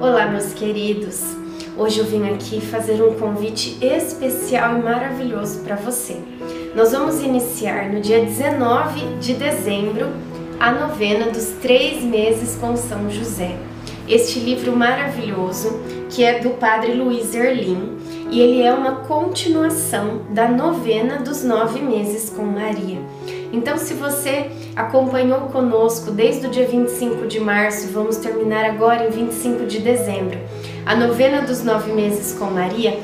Olá, meus queridos. Hoje eu vim aqui fazer um convite especial e maravilhoso para você. Nós vamos iniciar no dia 19 de dezembro a novena dos três meses com São José. Este livro maravilhoso que é do Padre Luiz Erlim e ele é uma continuação da novena dos nove meses com Maria. Então, se você acompanhou conosco desde o dia 25 de março, vamos terminar agora em 25 de dezembro, a novena dos nove meses com Maria,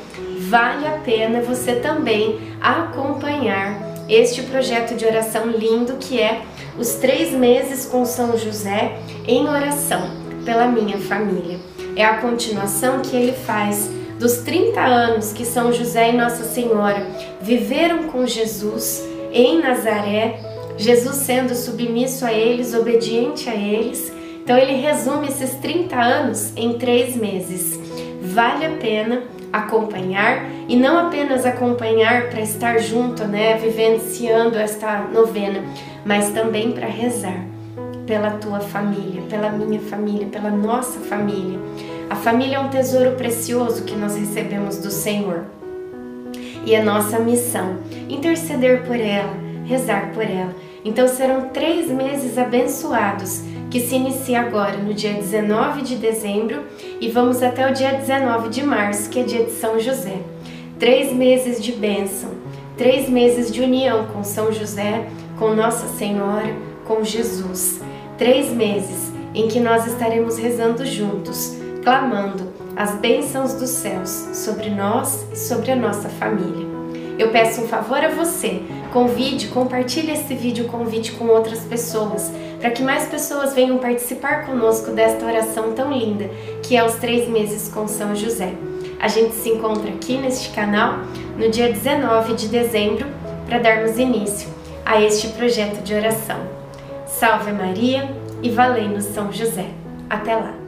vale a pena você também acompanhar este projeto de oração lindo que é os três meses com São José em oração pela minha família. É a continuação que ele faz dos 30 anos que São José e Nossa Senhora viveram com Jesus em Nazaré, Jesus sendo submisso a eles, obediente a eles. Então ele resume esses 30 anos em três meses. Vale a pena acompanhar e não apenas acompanhar para estar junto, né, vivenciando esta novena, mas também para rezar pela tua família, pela minha família, pela nossa família. A família é um tesouro precioso que nós recebemos do Senhor. E é nossa missão interceder por ela, rezar por ela. Então serão três meses abençoados que se inicia agora no dia 19 de dezembro e vamos até o dia 19 de março, que é dia de São José. Três meses de bênção, três meses de união com São José, com Nossa Senhora, com Jesus. Três meses em que nós estaremos rezando juntos, clamando as bênçãos dos céus sobre nós e sobre a nossa família. Eu peço um favor a você, convide, compartilhe esse vídeo convite com outras pessoas, para que mais pessoas venham participar conosco desta oração tão linda, que é os três meses com São José. A gente se encontra aqui neste canal no dia 19 de dezembro para darmos início a este projeto de oração. Salve Maria e valendo São José. Até lá!